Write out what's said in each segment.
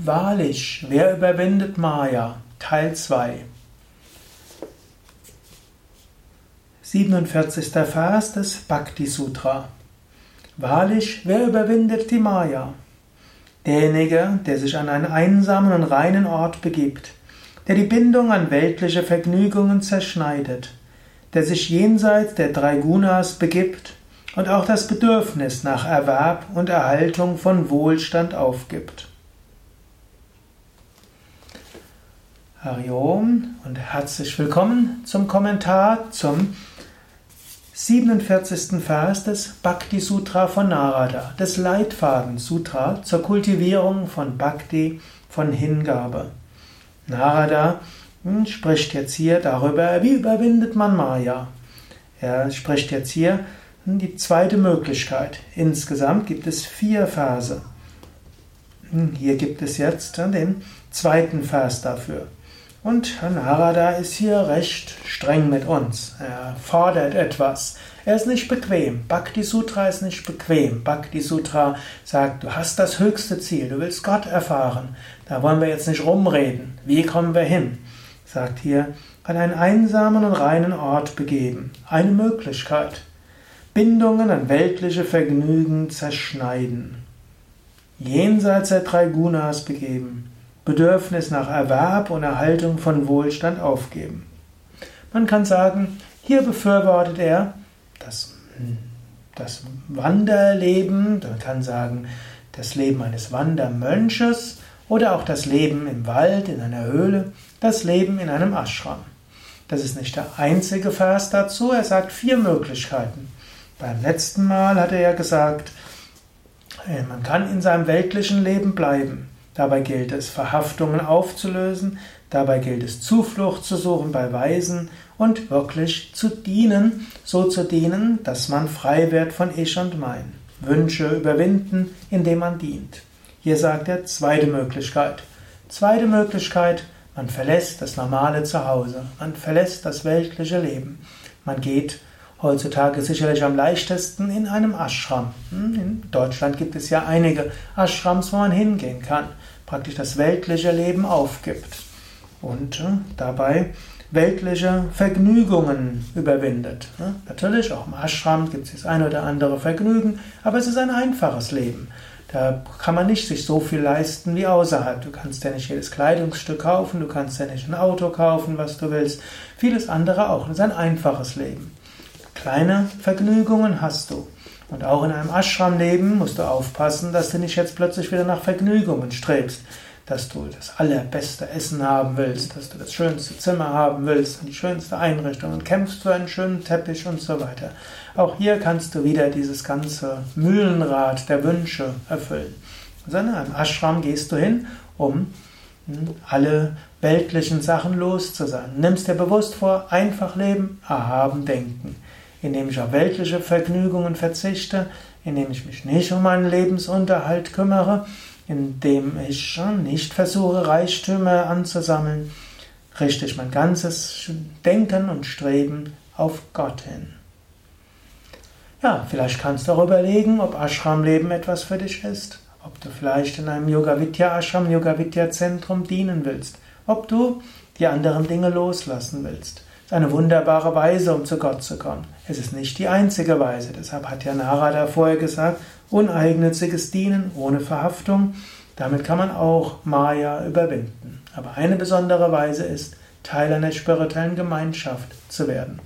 Wahrlich, wer überwindet Maya? Teil 2 47. Vers des Bhakti Sutra Wahrlich, wer überwindet die Maya? Derjenige, der sich an einen einsamen und reinen Ort begibt, der die Bindung an weltliche Vergnügungen zerschneidet, der sich jenseits der drei Gunas begibt und auch das Bedürfnis nach Erwerb und Erhaltung von Wohlstand aufgibt. Hariom und herzlich willkommen zum Kommentar zum 47. Vers des Bhakti Sutra von Narada, des Leitfaden Sutra zur Kultivierung von Bhakti, von Hingabe. Narada hm, spricht jetzt hier darüber, wie überwindet man Maya. Er spricht jetzt hier hm, die zweite Möglichkeit. Insgesamt gibt es vier Verse. Hm, hier gibt es jetzt den zweiten Vers dafür. Und Narada ist hier recht streng mit uns. Er fordert etwas. Er ist nicht bequem. Bhakti Sutra ist nicht bequem. Bhakti Sutra sagt, du hast das höchste Ziel, du willst Gott erfahren. Da wollen wir jetzt nicht rumreden. Wie kommen wir hin? Sagt hier, an einen einsamen und reinen Ort begeben. Eine Möglichkeit. Bindungen an weltliche Vergnügen zerschneiden. Jenseits der drei Gunas begeben Bedürfnis nach Erwerb und Erhaltung von Wohlstand aufgeben. Man kann sagen, hier befürwortet er das, das Wanderleben, man kann sagen, das Leben eines Wandermönches oder auch das Leben im Wald, in einer Höhle, das Leben in einem Ashram. Das ist nicht der einzige Vers dazu, er sagt vier Möglichkeiten. Beim letzten Mal hat er ja gesagt, äh, man kann in seinem weltlichen Leben bleiben. Dabei gilt es, Verhaftungen aufzulösen, dabei gilt es, Zuflucht zu suchen bei Weisen und wirklich zu dienen, so zu dienen, dass man frei wird von Ich und Mein. Wünsche überwinden, indem man dient. Hier sagt er zweite Möglichkeit. Zweite Möglichkeit, man verlässt das normale Zuhause, man verlässt das weltliche Leben. Man geht heutzutage sicherlich am leichtesten in einem Ashram. Hm, in Deutschland gibt es ja einige Ashrams, wo man hingehen kann praktisch das weltliche Leben aufgibt und äh, dabei weltliche Vergnügungen überwindet. Ne? Natürlich, auch im Ashram gibt es das eine oder andere Vergnügen, aber es ist ein einfaches Leben. Da kann man nicht sich so viel leisten wie außerhalb. Du kannst ja nicht jedes Kleidungsstück kaufen, du kannst ja nicht ein Auto kaufen, was du willst. Vieles andere auch. Es ist ein einfaches Leben. Kleine Vergnügungen hast du. Und auch in einem Ashram-Leben musst du aufpassen, dass du nicht jetzt plötzlich wieder nach Vergnügungen strebst, dass du das allerbeste Essen haben willst, dass du das schönste Zimmer haben willst die schönste Einrichtung und kämpfst für einen schönen Teppich und so weiter. Auch hier kannst du wieder dieses ganze Mühlenrad der Wünsche erfüllen. Also in einem Ashram gehst du hin, um hm, alle weltlichen Sachen los zu sein. Nimmst dir bewusst vor, einfach leben, erhaben denken indem ich auf weltliche Vergnügungen verzichte, indem ich mich nicht um meinen Lebensunterhalt kümmere, indem ich nicht versuche, Reichtümer anzusammeln, richte ich mein ganzes Denken und Streben auf Gott hin. Ja, vielleicht kannst du auch überlegen, ob Ashram-Leben etwas für dich ist, ob du vielleicht in einem Yoga-Vidya-Ashram, Yoga-Vidya-Zentrum dienen willst, ob du die anderen Dinge loslassen willst eine wunderbare Weise, um zu Gott zu kommen. Es ist nicht die einzige Weise. Deshalb hat ja Narada vorher gesagt, uneigennütziges Dienen ohne Verhaftung. Damit kann man auch Maya überwinden. Aber eine besondere Weise ist, Teil einer spirituellen Gemeinschaft zu werden.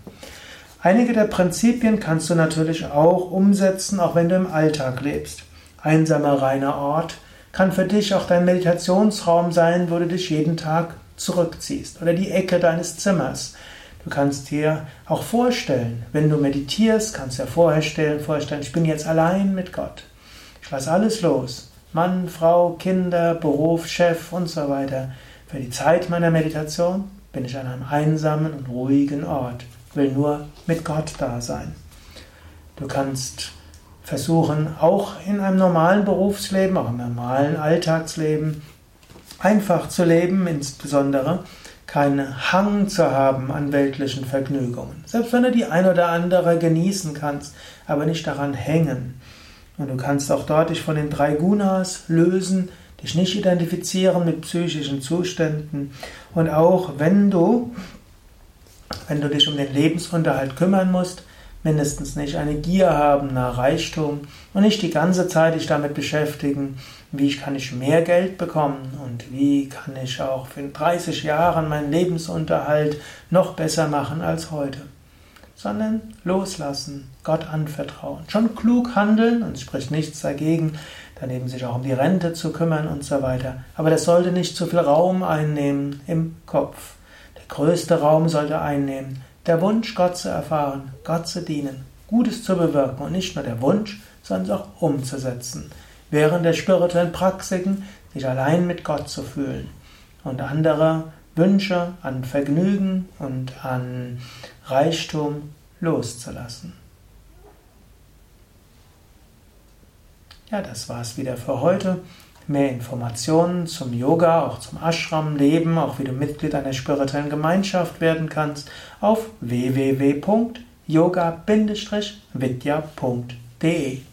Einige der Prinzipien kannst du natürlich auch umsetzen, auch wenn du im Alltag lebst. Einsamer reiner Ort kann für dich auch dein Meditationsraum sein, wo du dich jeden Tag zurückziehst oder die Ecke deines Zimmers. Du kannst dir auch vorstellen, wenn du meditierst, kannst du dir vorstellen, vorstellen, ich bin jetzt allein mit Gott. Ich lasse alles los. Mann, Frau, Kinder, Beruf, Chef und so weiter. Für die Zeit meiner Meditation bin ich an einem einsamen und ruhigen Ort, will nur mit Gott da sein. Du kannst versuchen, auch in einem normalen Berufsleben, auch im normalen Alltagsleben, einfach zu leben, insbesondere keinen Hang zu haben an weltlichen Vergnügungen. Selbst wenn du die ein oder andere genießen kannst, aber nicht daran hängen. Und du kannst auch dort dich von den drei Gunas lösen, dich nicht identifizieren mit psychischen Zuständen und auch wenn du, wenn du dich um den Lebensunterhalt kümmern musst, mindestens nicht eine Gier haben nach Reichtum und nicht die ganze Zeit dich damit beschäftigen, wie kann ich mehr Geld bekommen und wie kann ich auch in 30 Jahren meinen Lebensunterhalt noch besser machen als heute. Sondern loslassen, Gott anvertrauen. Schon klug handeln, und es spricht nichts dagegen, daneben sich auch um die Rente zu kümmern und so weiter. Aber das sollte nicht zu viel Raum einnehmen im Kopf. Der größte Raum sollte einnehmen der Wunsch, Gott zu erfahren, Gott zu dienen, Gutes zu bewirken und nicht nur der Wunsch, sondern auch umzusetzen. Während der spirituellen Praktiken sich allein mit Gott zu fühlen und andere Wünsche an Vergnügen und an Reichtum loszulassen. Ja, das war's wieder für heute. Mehr Informationen zum Yoga, auch zum Ashram-Leben, auch wie du Mitglied einer spirituellen Gemeinschaft werden kannst, auf www.yoga-vidya.de